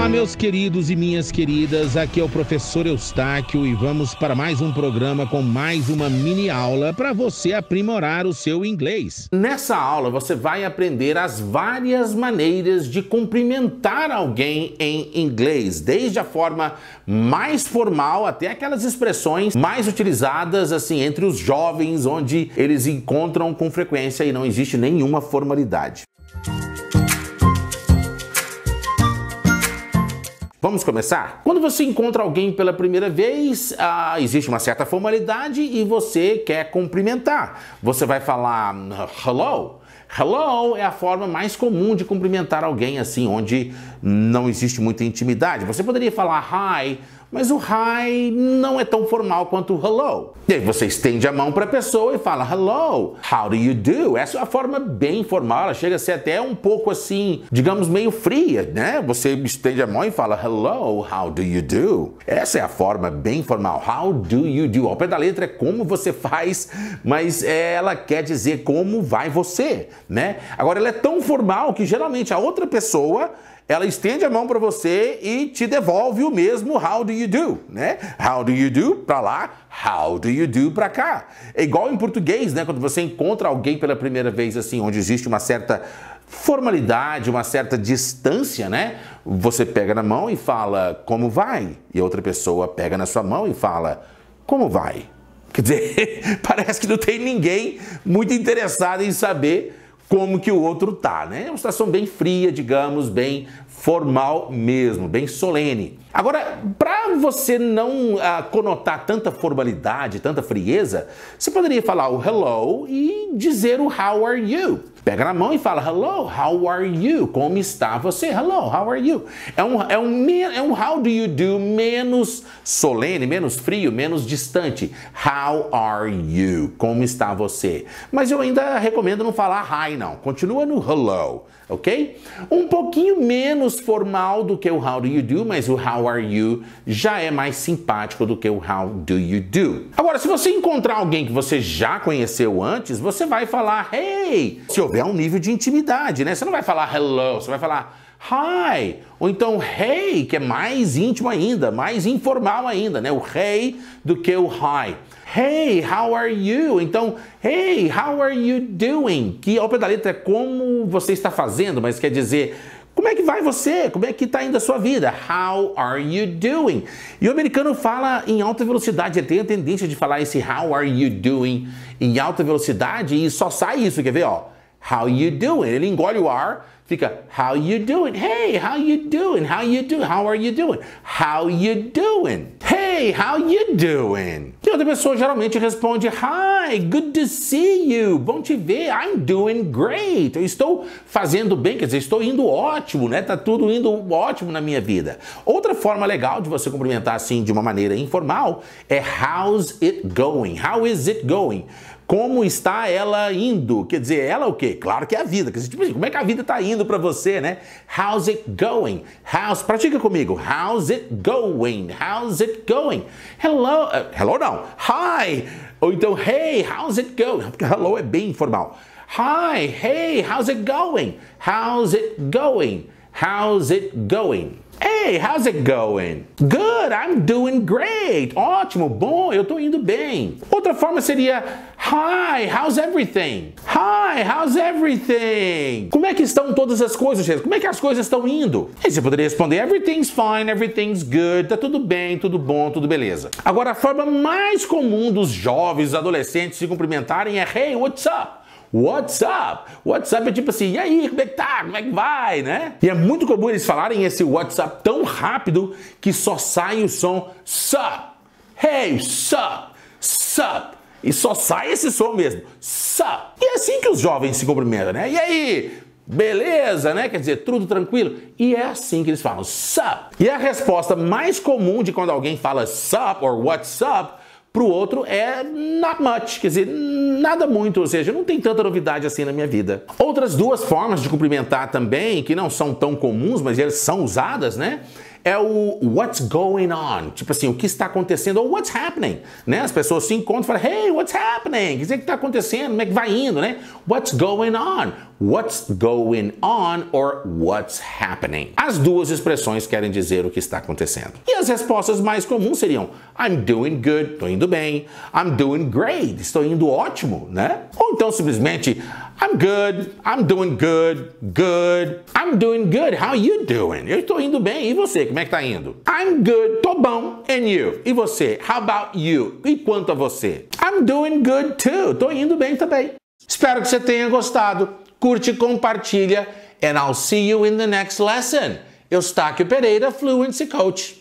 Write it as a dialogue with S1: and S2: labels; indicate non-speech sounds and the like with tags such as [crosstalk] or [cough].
S1: Olá, meus queridos e minhas queridas. Aqui é o professor Eustáquio e vamos para mais um programa com mais uma mini aula para você aprimorar o seu inglês.
S2: Nessa aula você vai aprender as várias maneiras de cumprimentar alguém em inglês, desde a forma mais formal até aquelas expressões mais utilizadas assim entre os jovens, onde eles encontram com frequência e não existe nenhuma formalidade. Vamos começar? Quando você encontra alguém pela primeira vez, ah, existe uma certa formalidade e você quer cumprimentar. Você vai falar hello. Hello é a forma mais comum de cumprimentar alguém assim, onde não existe muita intimidade. Você poderia falar hi mas o hi não é tão formal quanto o hello. E aí você estende a mão para a pessoa e fala hello, how do you do? Essa é a forma bem formal, ela chega a ser até um pouco assim, digamos meio fria, né? Você estende a mão e fala hello, how do you do? Essa é a forma bem formal, how do you do? Ao pé da letra é como você faz, mas ela quer dizer como vai você, né? Agora ela é tão formal que geralmente a outra pessoa ela estende a mão para você e te devolve o mesmo how do you do, né? How do you do para lá, how do you do para cá. É igual em português, né? Quando você encontra alguém pela primeira vez assim, onde existe uma certa formalidade, uma certa distância, né? Você pega na mão e fala como vai, e a outra pessoa pega na sua mão e fala como vai. Quer dizer, [laughs] parece que não tem ninguém muito interessado em saber como que o outro tá, né? É uma situação bem fria, digamos, bem formal mesmo, bem solene. Agora, para você não ah, conotar tanta formalidade, tanta frieza, você poderia falar o hello e dizer o how are you. Pega na mão e fala hello, how are you? Como está você? Hello, how are you? É um, é um, é um how do you do menos solene, menos frio, menos distante. How are you? Como está você? Mas eu ainda recomendo não falar hi, não. Continua no hello, ok? Um pouquinho menos formal do que o how do you do, mas o how are you já é mais simpático do que o how do you do. Agora, se você encontrar alguém que você já conheceu antes, você vai falar hey. Se houver um nível de intimidade, né? Você não vai falar hello, você vai falar hi, ou então hey, que é mais íntimo ainda, mais informal ainda, né? O hey do que o hi. Hey, how are you? Então, hey, how are you doing? Que ao pé da letra é como você está fazendo, mas quer dizer como é que vai você? Como é que está indo a sua vida? How are you doing? E o americano fala em alta velocidade, ele tem a tendência de falar esse how are you doing em alta velocidade e só sai isso, quer ver, ó? How you doing? Ele engole o ar, fica how you doing? Hey, how you doing? How you doing? How are you doing? How you doing? Hey, how you doing? E outra pessoa geralmente responde Hi, good to see you. Bom te ver. I'm doing great. Eu estou fazendo bem, quer dizer, estou indo ótimo, né? Tá tudo indo ótimo na minha vida. Outra forma legal de você cumprimentar assim de uma maneira informal é how's it going? How is it going? Como está ela indo? Quer dizer, ela o quê? Claro que é a vida. Tipo assim, como é que a vida está indo para você, né? How's it going? How's, pratica comigo. How's it going? How's it going? Hello, uh, hello não. Hi. Ou então, hey, how's it going? Porque hello é bem informal. Hi, hey, how's it going? How's it going? How's it going? Hey, how's it going? Good, I'm doing great. Ótimo, bom, eu tô indo bem. Outra forma seria Hi, how's everything? Hi, how's everything? Como é que estão todas as coisas, gente? Como é que as coisas estão indo? E você poderia responder Everything's fine, everything's good. Tá tudo bem, tudo bom, tudo beleza. Agora, a forma mais comum dos jovens, adolescentes se cumprimentarem é Hey, what's up? What's up? What's up é tipo assim, e aí, como é que tá? Como é que vai, né? E é muito comum eles falarem esse WhatsApp tão rápido que só sai o som sup. Hey, sup, sup. E só sai esse som mesmo, sup. E é assim que os jovens se cumprimentam, né? E aí, beleza, né? Quer dizer, tudo tranquilo? E é assim que eles falam, sup. E a resposta mais comum de quando alguém fala sup ou what's up para o outro é not much, quer dizer, nada muito, ou seja, não tem tanta novidade assim na minha vida. Outras duas formas de cumprimentar também, que não são tão comuns, mas elas são usadas, né? É o what's going on, tipo assim, o que está acontecendo, ou what's happening, né? As pessoas se encontram e falam, hey, what's happening? Quer dizer, o que está acontecendo? Como é que vai indo, né? What's going on? What's going on or what's happening? As duas expressões querem dizer o que está acontecendo. E as respostas mais comuns seriam I'm doing good, estou indo bem. I'm doing great, estou indo ótimo, né? Ou então simplesmente I'm good, I'm doing good, good. I'm doing good, how you doing? Eu estou indo bem, e você, como é que tá indo? I'm good, tô bom, and you? E você, how about you? E quanto a você? I'm doing good too, tô indo bem também. Espero que você tenha gostado. Curte, compartilha, and I'll see you in the next lesson. Eustáquio Pereira, Fluency Coach.